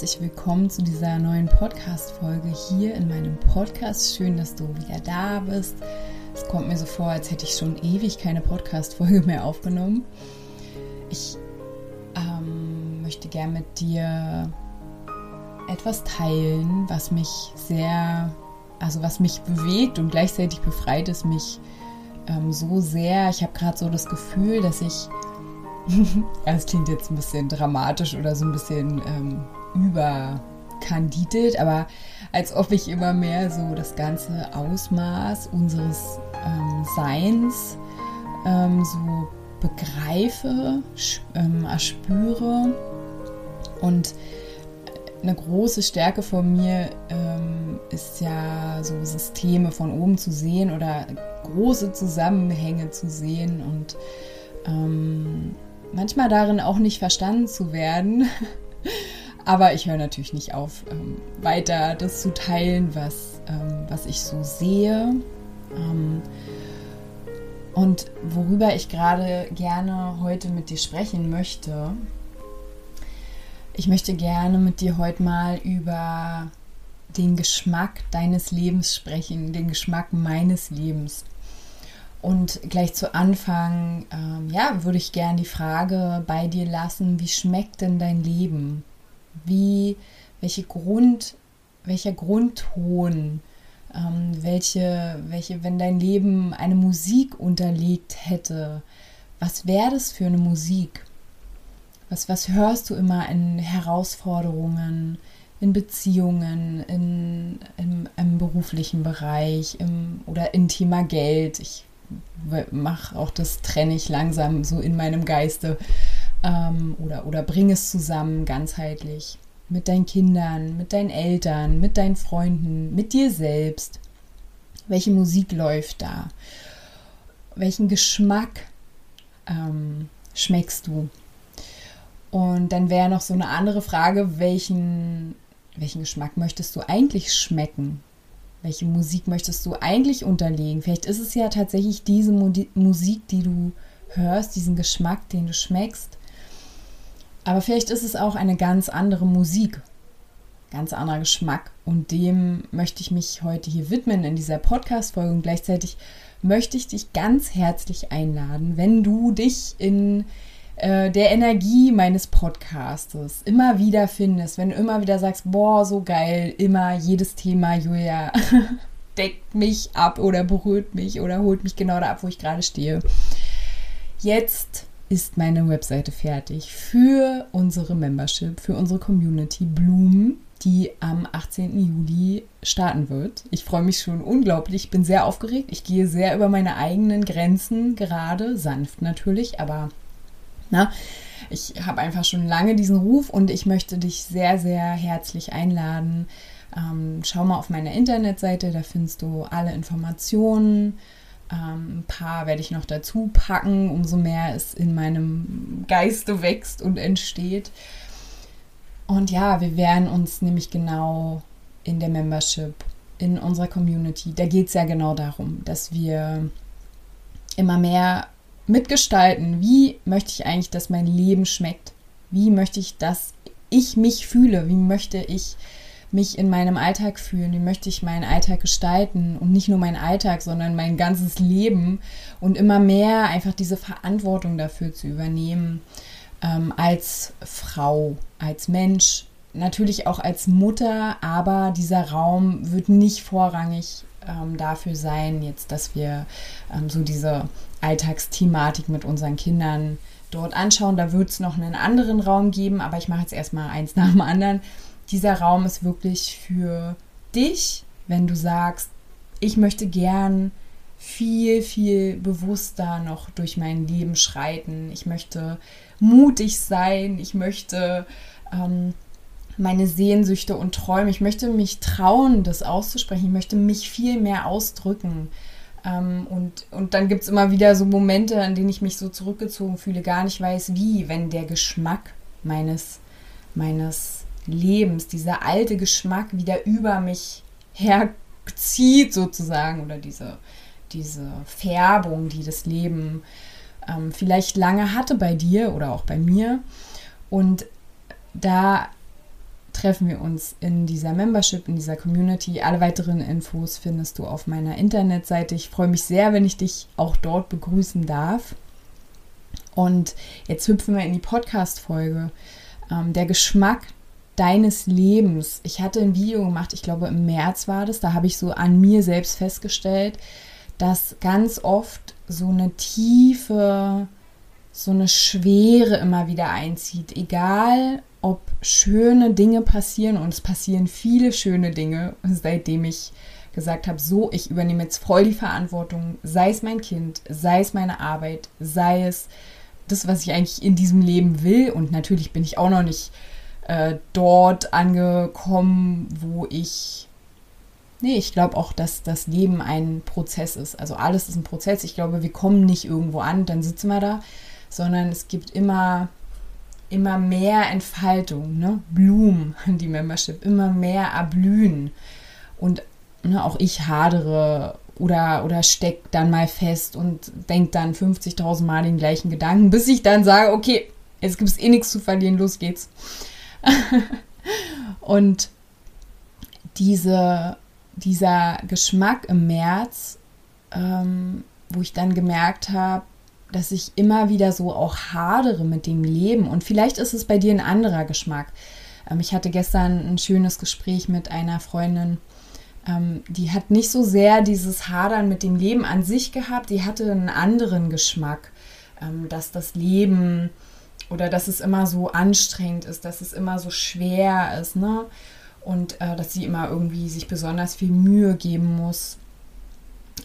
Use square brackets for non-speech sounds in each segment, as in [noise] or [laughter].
Herzlich willkommen zu dieser neuen Podcast-Folge hier in meinem Podcast. Schön, dass du wieder da bist. Es kommt mir so vor, als hätte ich schon ewig keine Podcast-Folge mehr aufgenommen. Ich ähm, möchte gern mit dir etwas teilen, was mich sehr, also was mich bewegt und gleichzeitig befreit es mich ähm, so sehr. Ich habe gerade so das Gefühl, dass ich [laughs] das klingt jetzt ein bisschen dramatisch oder so ein bisschen ähm, überkandidelt, aber als ob ich immer mehr so das ganze Ausmaß unseres ähm, Seins ähm, so begreife, ähm, erspüre und eine große Stärke von mir ähm, ist ja so Systeme von oben zu sehen oder große Zusammenhänge zu sehen und ähm, manchmal darin auch nicht verstanden zu werden. [laughs] Aber ich höre natürlich nicht auf, ähm, weiter das zu teilen, was, ähm, was ich so sehe. Ähm, und worüber ich gerade gerne heute mit dir sprechen möchte. Ich möchte gerne mit dir heute mal über den Geschmack deines Lebens sprechen, den Geschmack meines Lebens. Und gleich zu Anfang, ähm, ja, würde ich gerne die Frage bei dir lassen, wie schmeckt denn dein Leben? Wie, welche Grund, welcher Grundton, ähm, welche, welche, wenn dein Leben eine Musik unterlegt hätte, was wäre das für eine Musik? Was, was hörst du immer in Herausforderungen, in Beziehungen, in, im, im beruflichen Bereich im, oder in Thema Geld? Ich mache auch das, trenne ich langsam so in meinem Geiste ähm, oder, oder bring es zusammen ganzheitlich mit deinen Kindern, mit deinen Eltern, mit deinen Freunden, mit dir selbst. Welche Musik läuft da? Welchen Geschmack ähm, schmeckst du? Und dann wäre noch so eine andere Frage, welchen, welchen Geschmack möchtest du eigentlich schmecken? Welche Musik möchtest du eigentlich unterlegen? Vielleicht ist es ja tatsächlich diese Musik, die du hörst, diesen Geschmack, den du schmeckst, aber vielleicht ist es auch eine ganz andere Musik, ganz anderer Geschmack. Und dem möchte ich mich heute hier widmen in dieser Podcast-Folge. Und gleichzeitig möchte ich dich ganz herzlich einladen, wenn du dich in äh, der Energie meines Podcastes immer wieder findest, wenn du immer wieder sagst, boah, so geil, immer jedes Thema, Julia, [laughs] deckt mich ab oder berührt mich oder holt mich genau da ab, wo ich gerade stehe. Jetzt ist meine Webseite fertig für unsere Membership, für unsere Community Bloom, die am 18. Juli starten wird. Ich freue mich schon unglaublich, ich bin sehr aufgeregt. Ich gehe sehr über meine eigenen Grenzen gerade, sanft natürlich, aber na, ich habe einfach schon lange diesen Ruf und ich möchte dich sehr, sehr herzlich einladen. Ähm, schau mal auf meiner Internetseite, da findest du alle Informationen ähm, ein paar werde ich noch dazu packen, umso mehr es in meinem Geiste wächst und entsteht. Und ja, wir werden uns nämlich genau in der Membership, in unserer Community, da geht es ja genau darum, dass wir immer mehr mitgestalten, wie möchte ich eigentlich, dass mein Leben schmeckt? Wie möchte ich, dass ich mich fühle? Wie möchte ich mich in meinem Alltag fühlen, wie möchte ich meinen Alltag gestalten und nicht nur meinen Alltag, sondern mein ganzes Leben und immer mehr einfach diese Verantwortung dafür zu übernehmen ähm, als Frau, als Mensch, natürlich auch als Mutter, aber dieser Raum wird nicht vorrangig ähm, dafür sein, jetzt, dass wir ähm, so diese Alltagsthematik mit unseren Kindern dort anschauen. Da wird es noch einen anderen Raum geben, aber ich mache jetzt erstmal eins nach dem anderen dieser Raum ist wirklich für dich, wenn du sagst, ich möchte gern viel, viel bewusster noch durch mein Leben schreiten. Ich möchte mutig sein. Ich möchte ähm, meine Sehnsüchte und Träume. Ich möchte mich trauen, das auszusprechen. Ich möchte mich viel mehr ausdrücken. Ähm, und, und dann gibt es immer wieder so Momente, an denen ich mich so zurückgezogen fühle, gar nicht weiß wie, wenn der Geschmack meines, meines Lebens, dieser alte Geschmack wieder über mich herzieht sozusagen oder diese, diese Färbung, die das Leben ähm, vielleicht lange hatte bei dir oder auch bei mir. Und da treffen wir uns in dieser Membership, in dieser Community. Alle weiteren Infos findest du auf meiner Internetseite. Ich freue mich sehr, wenn ich dich auch dort begrüßen darf. Und jetzt hüpfen wir in die Podcast-Folge. Ähm, der Geschmack deines Lebens. Ich hatte ein Video gemacht, ich glaube im März war das, da habe ich so an mir selbst festgestellt, dass ganz oft so eine tiefe, so eine Schwere immer wieder einzieht. Egal, ob schöne Dinge passieren und es passieren viele schöne Dinge, seitdem ich gesagt habe, so, ich übernehme jetzt voll die Verantwortung, sei es mein Kind, sei es meine Arbeit, sei es das, was ich eigentlich in diesem Leben will. Und natürlich bin ich auch noch nicht äh, dort angekommen, wo ich Nee, ich glaube auch, dass das Leben ein Prozess ist. Also alles ist ein Prozess. Ich glaube, wir kommen nicht irgendwo an, dann sitzen wir da, sondern es gibt immer, immer mehr Entfaltung, ne? Blumen, [laughs] die Membership, immer mehr erblühen. Und ne, auch ich hadere oder, oder steck dann mal fest und denke dann 50.000 Mal den gleichen Gedanken, bis ich dann sage, okay, jetzt gibt es eh nichts zu verlieren, los geht's. [laughs] und diese dieser Geschmack im März, ähm, wo ich dann gemerkt habe, dass ich immer wieder so auch hadere mit dem Leben. Und vielleicht ist es bei dir ein anderer Geschmack. Ähm, ich hatte gestern ein schönes Gespräch mit einer Freundin, ähm, die hat nicht so sehr dieses Hadern mit dem Leben an sich gehabt, die hatte einen anderen Geschmack, ähm, dass das Leben oder dass es immer so anstrengend ist, dass es immer so schwer ist, ne? und äh, dass sie immer irgendwie sich besonders viel Mühe geben muss,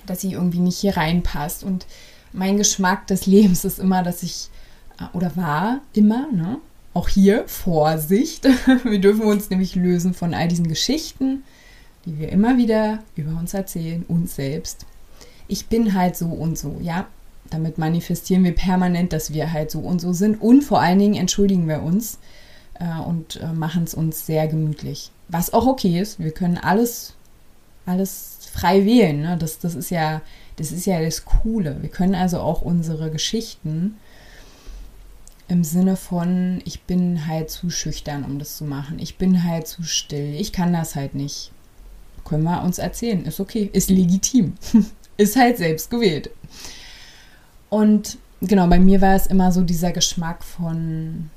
dass sie irgendwie nicht hier reinpasst. Und mein Geschmack des [laughs] Lebens ist immer, dass ich, äh, oder war immer, ne? auch hier Vorsicht, [laughs] wir dürfen uns nämlich lösen von all diesen Geschichten, die wir immer wieder über uns erzählen, uns selbst. Ich bin halt so und so, ja. Damit manifestieren wir permanent, dass wir halt so und so sind und vor allen Dingen entschuldigen wir uns äh, und äh, machen es uns sehr gemütlich was auch okay ist. Wir können alles, alles frei wählen. Ne? Das, das, ist ja, das ist ja das Coole. Wir können also auch unsere Geschichten im Sinne von, ich bin halt zu schüchtern, um das zu machen. Ich bin halt zu still. Ich kann das halt nicht. Können wir uns erzählen. Ist okay. Ist legitim. [laughs] ist halt selbst gewählt. Und genau, bei mir war es immer so dieser Geschmack von,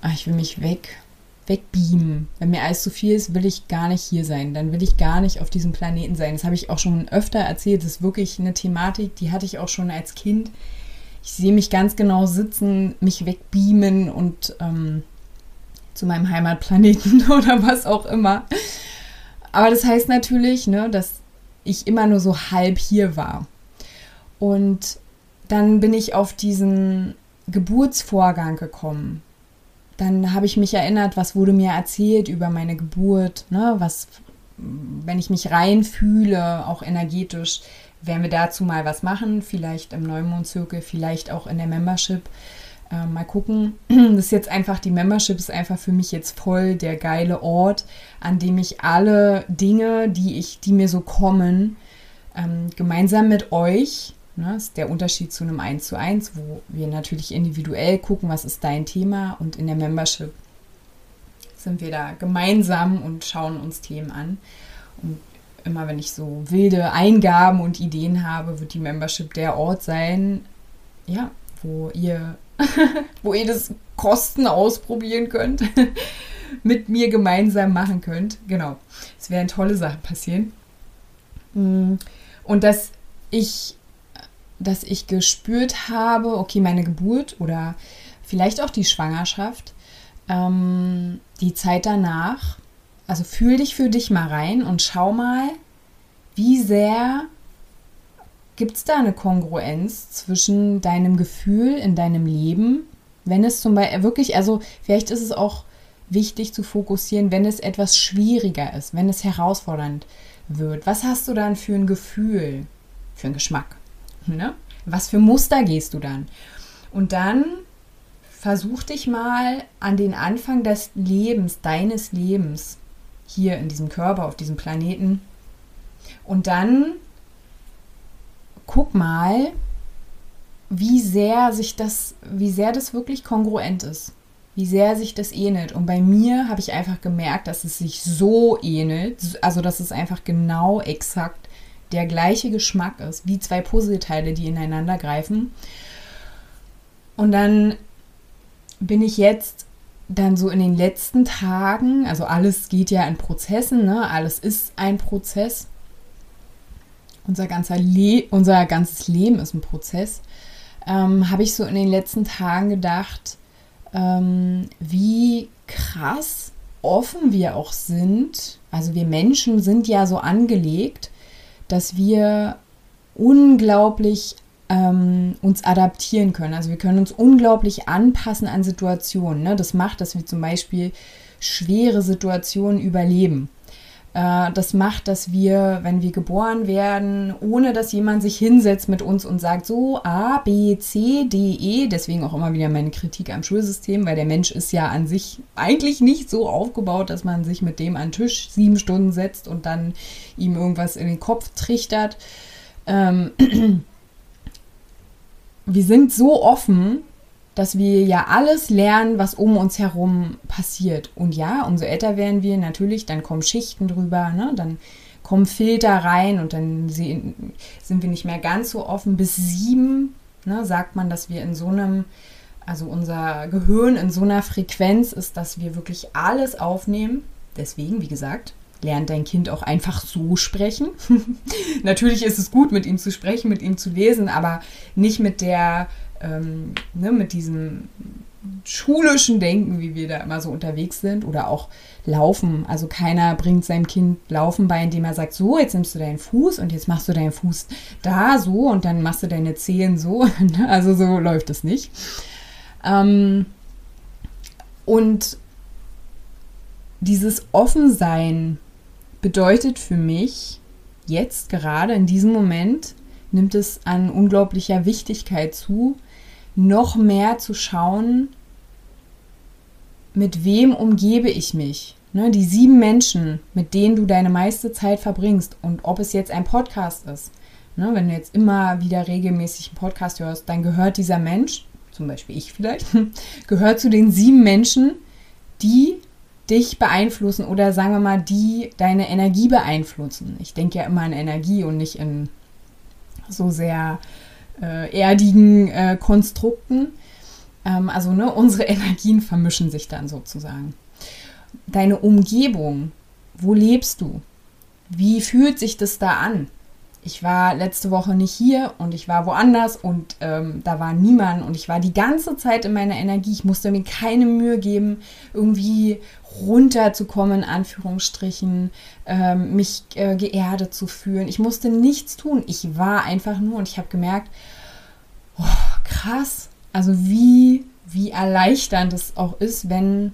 ach, ich will mich weg wegbeamen. Wenn mir alles zu viel ist, will ich gar nicht hier sein. Dann will ich gar nicht auf diesem Planeten sein. Das habe ich auch schon öfter erzählt. Das ist wirklich eine Thematik, die hatte ich auch schon als Kind. Ich sehe mich ganz genau sitzen, mich wegbeamen und ähm, zu meinem Heimatplaneten [laughs] oder was auch immer. Aber das heißt natürlich, ne, dass ich immer nur so halb hier war. Und dann bin ich auf diesen Geburtsvorgang gekommen dann habe ich mich erinnert, was wurde mir erzählt über meine Geburt, ne? was, wenn ich mich reinfühle, auch energetisch, werden wir dazu mal was machen, vielleicht im Neumondzirkel, vielleicht auch in der Membership. Äh, mal gucken. [clears throat] Das ist jetzt einfach, die Membership ist einfach für mich jetzt voll der geile Ort, an dem ich alle Dinge, die ich, die mir so kommen, ähm, gemeinsam mit euch Ne? Das ist der Unterschied zu einem 1 zu 1, wo wir natürlich individuell gucken, was ist dein Thema und in der Membership sind wir da gemeinsam und schauen uns Themen an. Und immer wenn ich so wilde Eingaben und Ideen habe, wird die Membership der Ort sein, ja, wo ihr, [laughs] wo ihr das Kosten ausprobieren könnt, [laughs] mit mir gemeinsam machen könnt. Genau. Es werden tolle Sachen passieren. Mm. Und dass ich dass ich gespürt habe, okay, meine Geburt oder vielleicht auch die Schwangerschaft, ähm, die Zeit danach, also fühl dich für dich mal rein und schau mal, wie sehr gibt es da eine Kongruenz zwischen deinem Gefühl in deinem Leben, wenn es zum Beispiel wirklich, also vielleicht ist es auch wichtig zu fokussieren, wenn es etwas schwieriger ist, wenn es herausfordernd wird. Was hast du dann für ein Gefühl, für einen Geschmack? Ne? Was für Muster gehst du dann? Und dann versuch dich mal an den Anfang des Lebens, deines Lebens, hier in diesem Körper, auf diesem Planeten. Und dann guck mal, wie sehr sich das, wie sehr das wirklich kongruent ist. Wie sehr sich das ähnelt. Und bei mir habe ich einfach gemerkt, dass es sich so ähnelt, also dass es einfach genau exakt der gleiche Geschmack ist, wie zwei Puzzleteile, die ineinander greifen. Und dann bin ich jetzt dann so in den letzten Tagen, also alles geht ja in Prozessen, ne? alles ist ein Prozess. Unser, ganzer Le unser ganzes Leben ist ein Prozess. Ähm, Habe ich so in den letzten Tagen gedacht, ähm, wie krass offen wir auch sind. Also wir Menschen sind ja so angelegt, dass wir unglaublich ähm, uns adaptieren können. Also wir können uns unglaublich anpassen an Situationen. Ne? Das macht, dass wir zum Beispiel schwere Situationen überleben. Äh, das macht, dass wir, wenn wir geboren werden, ohne dass jemand sich hinsetzt mit uns und sagt, so A, B, C, D, E, deswegen auch immer wieder meine Kritik am Schulsystem, weil der Mensch ist ja an sich eigentlich nicht so aufgebaut, dass man sich mit dem an den Tisch sieben Stunden setzt und dann ihm irgendwas in den Kopf trichtert. Ähm, [clears throat] wir sind so offen, dass wir ja alles lernen, was um uns herum passiert. Und ja, umso älter werden wir natürlich, dann kommen Schichten drüber, ne? dann kommen Filter rein und dann sind wir nicht mehr ganz so offen. Bis sieben ne, sagt man, dass wir in so einem, also unser Gehirn in so einer Frequenz ist, dass wir wirklich alles aufnehmen. Deswegen, wie gesagt, lernt dein Kind auch einfach so sprechen. [laughs] Natürlich ist es gut, mit ihm zu sprechen, mit ihm zu lesen, aber nicht mit der, ähm, ne, mit diesem schulischen Denken, wie wir da immer so unterwegs sind, oder auch Laufen. Also keiner bringt seinem Kind Laufen bei, indem er sagt, so, jetzt nimmst du deinen Fuß und jetzt machst du deinen Fuß da so und dann machst du deine Zehen so. [laughs] also so läuft es nicht. Ähm, und dieses Offensein bedeutet für mich, jetzt gerade in diesem Moment, nimmt es an unglaublicher Wichtigkeit zu, noch mehr zu schauen, mit wem umgebe ich mich. Ne, die sieben Menschen, mit denen du deine meiste Zeit verbringst und ob es jetzt ein Podcast ist. Ne, wenn du jetzt immer wieder regelmäßig einen Podcast hörst, dann gehört dieser Mensch, zum Beispiel ich vielleicht, [laughs] gehört zu den sieben Menschen, die dich beeinflussen oder sagen wir mal, die deine Energie beeinflussen. Ich denke ja immer an Energie und nicht in so sehr äh, erdigen äh, Konstrukten. Ähm, also ne, unsere [laughs] Energien vermischen sich dann sozusagen. Deine Umgebung, wo lebst du? Wie fühlt sich das da an? Ich war letzte Woche nicht hier und ich war woanders und ähm, da war niemand und ich war die ganze Zeit in meiner Energie. Ich musste mir keine Mühe geben, irgendwie runterzukommen, in Anführungsstrichen, ähm, mich äh, geerdet zu fühlen. Ich musste nichts tun. Ich war einfach nur und ich habe gemerkt, oh, krass, also wie, wie erleichternd es auch ist, wenn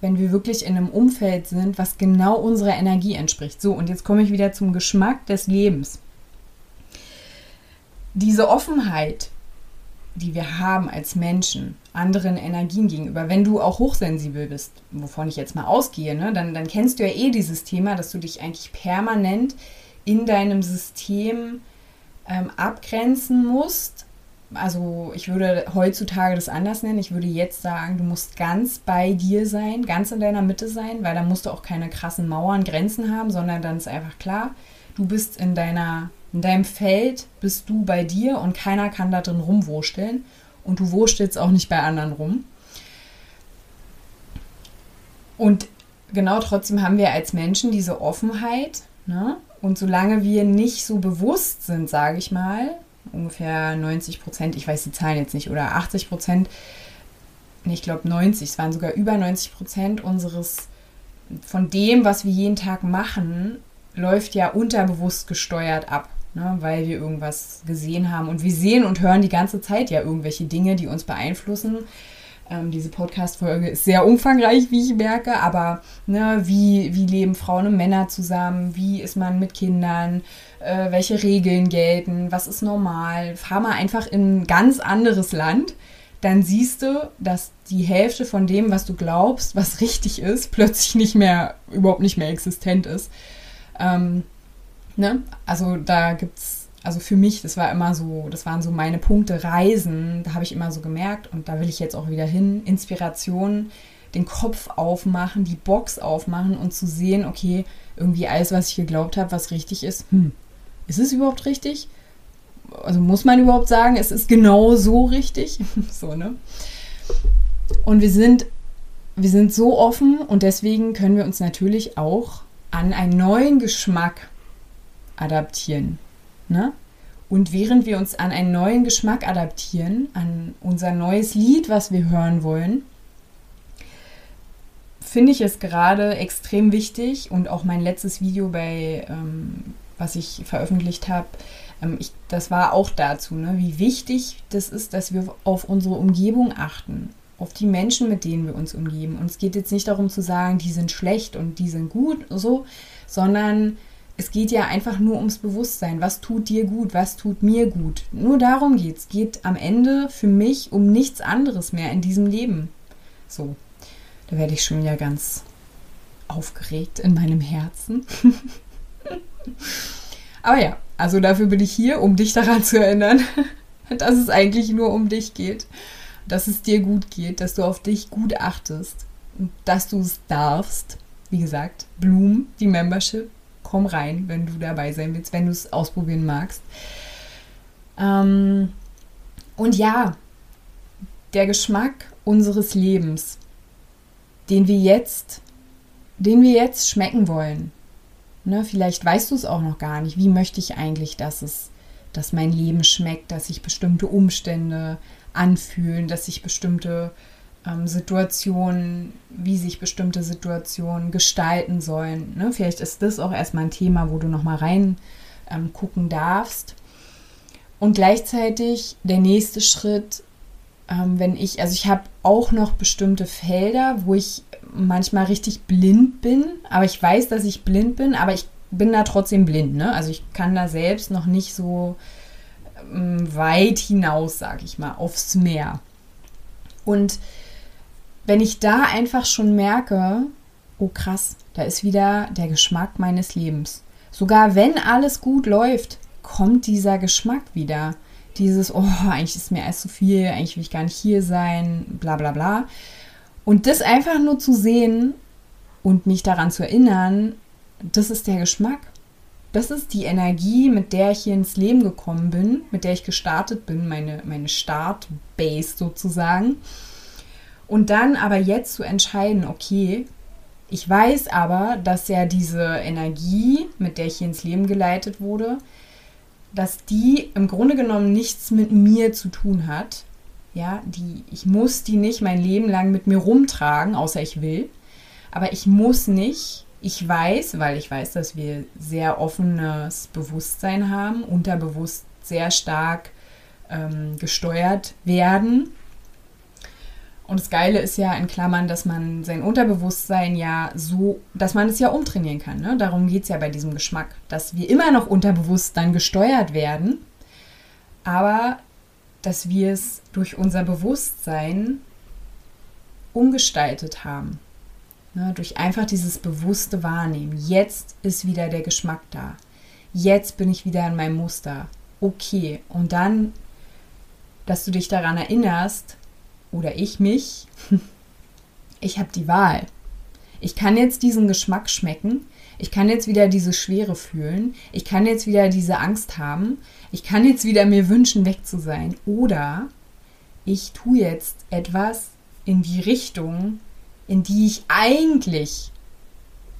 wenn wir wirklich in einem Umfeld sind, was genau unserer Energie entspricht. So, und jetzt komme ich wieder zum Geschmack des Lebens diese Offenheit, die wir haben als Menschen, anderen Energien gegenüber, wenn du auch hochsensibel bist, wovon ich jetzt mal ausgehe, ne, dann, dann kennst du ja eh dieses Thema, dass du dich eigentlich permanent in deinem System ähm, abgrenzen musst. Also ich würde heutzutage das anders nennen. Ich würde jetzt sagen, du musst ganz bei dir sein, ganz in deiner Mitte sein, weil dann musst du auch keine krassen Mauern, Grenzen haben, sondern dann ist einfach klar, du bist in deiner in deinem Feld bist du bei dir und keiner kann da drin rumwursteln. Und du wurstelst auch nicht bei anderen rum. Und genau trotzdem haben wir als Menschen diese Offenheit. Ne? Und solange wir nicht so bewusst sind, sage ich mal, ungefähr 90 Prozent, ich weiß die Zahlen jetzt nicht, oder 80 Prozent, ich glaube 90, es waren sogar über 90 Prozent unseres, von dem, was wir jeden Tag machen, läuft ja unterbewusst gesteuert ab ne, weil wir irgendwas gesehen haben. Und wir sehen und hören die ganze Zeit ja irgendwelche Dinge, die uns beeinflussen. Ähm, diese Podcast-Folge ist sehr umfangreich, wie ich merke, aber ne, wie, wie leben Frauen und Männer zusammen? Wie ist man mit Kindern? Äh, welche Regeln gelten? Was ist normal? Fahr mal einfach in ein ganz anderes Land. Dann siehst du, dass die Hälfte von dem, was du glaubst, was richtig ist, plötzlich nicht mehr, überhaupt nicht mehr existent ist. Ähm, ne? Also da gibt es also für mich, das war immer so, das waren so meine Punkte, Reisen, da habe ich immer so gemerkt und da will ich jetzt auch wieder hin, Inspiration, den Kopf aufmachen, die Box aufmachen und zu sehen, okay, irgendwie alles, was ich geglaubt habe, was richtig ist, hm, ist es überhaupt richtig? Also muss man überhaupt sagen, es ist genau so richtig? [laughs] so, ne? Und wir sind, wir sind so offen und deswegen können wir uns natürlich auch an einen neuen Geschmack adaptieren. Ne? Und während wir uns an einen neuen Geschmack adaptieren, an unser neues Lied, was wir hören wollen, finde ich es gerade extrem wichtig und auch mein letztes Video bei, ähm, was ich veröffentlicht habe, ähm, das war auch dazu, ne, wie wichtig das ist, dass wir auf unsere Umgebung achten, auf die Menschen, mit denen wir uns umgeben. Und es geht jetzt nicht darum zu sagen, die sind schlecht und die sind gut, so, sondern es geht ja einfach nur ums Bewusstsein. Was tut dir gut? Was tut mir gut? Nur darum geht es. Geht am Ende für mich um nichts anderes mehr in diesem Leben. So, da werde ich schon wieder ganz aufgeregt in meinem Herzen. [laughs] Aber ja, also dafür bin ich hier, um dich daran zu erinnern, [laughs] dass es eigentlich nur um dich geht, dass es dir gut geht, dass du auf dich gut achtest, dass du es darfst. Wie gesagt, Bloom, die Membership, komm rein, wenn du dabei sein willst, wenn du es ausprobieren magst. Ähm, und ja, der Geschmack unseres Lebens, den wir jetzt, den wir jetzt schmecken wollen. Ne, vielleicht weißt du es auch noch gar nicht. Wie möchte ich eigentlich, dass es, dass mein Leben schmeckt, dass sich bestimmte Umstände anfühlen, dass sich bestimmte Situationen, wie sich bestimmte Situationen gestalten sollen. Ne? Vielleicht ist das auch erstmal ein Thema, wo du nochmal rein ähm, gucken darfst. Und gleichzeitig der nächste Schritt, ähm, wenn ich, also ich habe auch noch bestimmte Felder, wo ich manchmal richtig blind bin, aber ich weiß, dass ich blind bin, aber ich bin da trotzdem blind. Ne? Also ich kann da selbst noch nicht so ähm, weit hinaus, sage ich mal, aufs Meer. Und wenn ich da einfach schon merke, oh krass, da ist wieder der Geschmack meines Lebens. Sogar wenn alles gut läuft, kommt dieser Geschmack wieder. Dieses, oh, eigentlich ist mir alles zu viel, eigentlich will ich gar nicht hier sein, bla bla bla. Und das einfach nur zu sehen und mich daran zu erinnern, das ist der Geschmack. Das ist die Energie, mit der ich hier ins Leben gekommen bin, mit der ich gestartet bin, meine, meine Startbase sozusagen. Und dann aber jetzt zu entscheiden, okay, ich weiß aber, dass ja diese Energie, mit der ich hier ins Leben geleitet wurde, dass die im Grunde genommen nichts mit mir zu tun hat. Ja, die, ich muss die nicht mein Leben lang mit mir rumtragen, außer ich will. Aber ich muss nicht. Ich weiß, weil ich weiß, dass wir sehr offenes Bewusstsein haben, unterbewusst sehr stark ähm, gesteuert werden und das Geile ist ja in Klammern, dass man sein Unterbewusstsein ja so, dass man es ja umtrainieren kann. Ne? Darum geht es ja bei diesem Geschmack, dass wir immer noch unterbewusst dann gesteuert werden, aber dass wir es durch unser Bewusstsein umgestaltet haben. Ne? Durch einfach dieses bewusste Wahrnehmen. Jetzt ist wieder der Geschmack da. Jetzt bin ich wieder in meinem Muster. Okay. Und dann, dass du dich daran erinnerst, oder ich mich, [laughs] ich habe die Wahl. Ich kann jetzt diesen Geschmack schmecken. Ich kann jetzt wieder diese Schwere fühlen. Ich kann jetzt wieder diese Angst haben. Ich kann jetzt wieder mir wünschen, weg zu sein. Oder ich tue jetzt etwas in die Richtung, in die ich eigentlich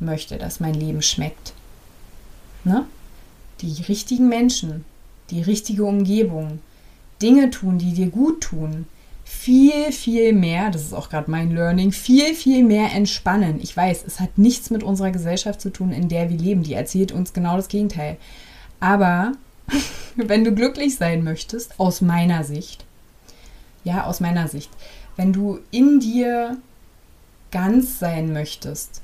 möchte, dass mein Leben schmeckt. Ne? Die richtigen Menschen, die richtige Umgebung, Dinge tun, die dir gut tun, viel, viel mehr, das ist auch gerade mein Learning, viel, viel mehr entspannen. Ich weiß, es hat nichts mit unserer Gesellschaft zu tun, in der wir leben. Die erzählt uns genau das Gegenteil. Aber [laughs] wenn du glücklich sein möchtest, aus meiner Sicht, ja, aus meiner Sicht, wenn du in dir ganz sein möchtest,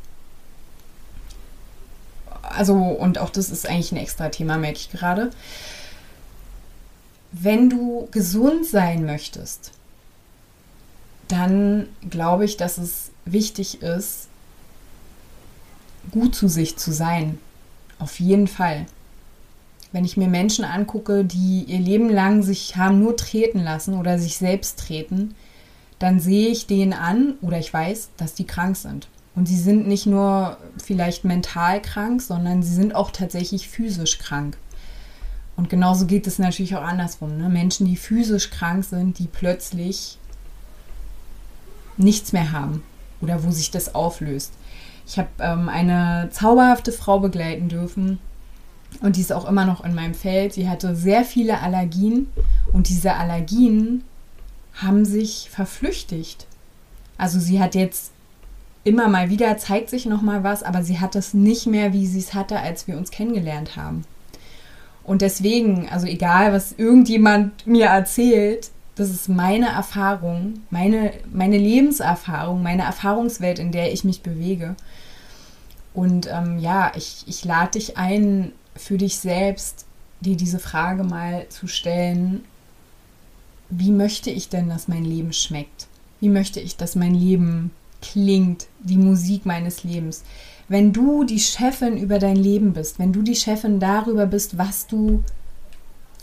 also, und auch das ist eigentlich ein extra Thema, merke ich gerade. Wenn du gesund sein möchtest, dann glaube ich, dass es wichtig ist, gut zu sich zu sein. Auf jeden Fall. Wenn ich mir Menschen angucke, die ihr Leben lang sich haben nur treten lassen oder sich selbst treten, dann sehe ich denen an oder ich weiß, dass die krank sind. Und sie sind nicht nur vielleicht mental krank, sondern sie sind auch tatsächlich physisch krank. Und genauso geht es natürlich auch andersrum. Ne? Menschen, die physisch krank sind, die plötzlich nichts mehr haben oder wo sich das auflöst. Ich habe ähm, eine zauberhafte Frau begleiten dürfen und die ist auch immer noch in meinem Feld. Sie hatte sehr viele Allergien und diese Allergien haben sich verflüchtigt. Also sie hat jetzt immer mal wieder zeigt sich noch mal was, aber sie hat es nicht mehr, wie sie es hatte, als wir uns kennengelernt haben. Und deswegen, also egal, was irgendjemand mir erzählt, das ist meine Erfahrung, meine, meine Lebenserfahrung, meine Erfahrungswelt, in der ich mich bewege. Und ähm, ja, ich, ich lade dich ein, für dich selbst dir diese Frage mal zu stellen, wie möchte ich denn, dass mein Leben schmeckt? Wie möchte ich, dass mein Leben klingt, die Musik meines Lebens. Wenn du die Chefin über dein Leben bist, wenn du die Chefin darüber bist, was du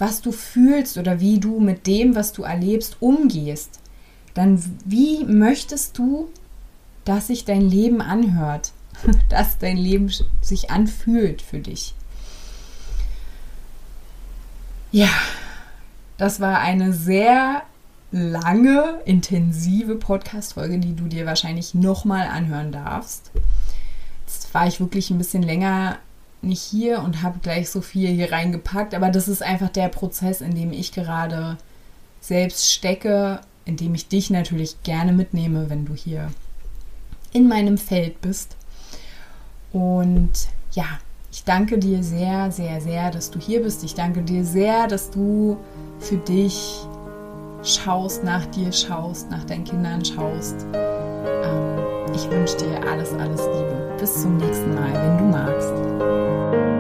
was du fühlst oder wie du mit dem, was du erlebst, umgehst, dann wie möchtest du, dass sich dein Leben anhört, [laughs] dass dein Leben sich anfühlt für dich? Ja, das war eine sehr lange, intensive Podcast-Folge, die du dir wahrscheinlich nochmal anhören darfst. Jetzt war ich wirklich ein bisschen länger nicht hier und habe gleich so viel hier reingepackt, aber das ist einfach der Prozess, in dem ich gerade selbst stecke, in dem ich dich natürlich gerne mitnehme, wenn du hier in meinem Feld bist. Und ja, ich danke dir sehr, sehr, sehr, dass du hier bist. Ich danke dir sehr, dass du für dich schaust, nach dir schaust, nach deinen Kindern schaust. Ähm, ich wünsche dir alles, alles Liebe. Bis zum nächsten Mal, wenn du magst.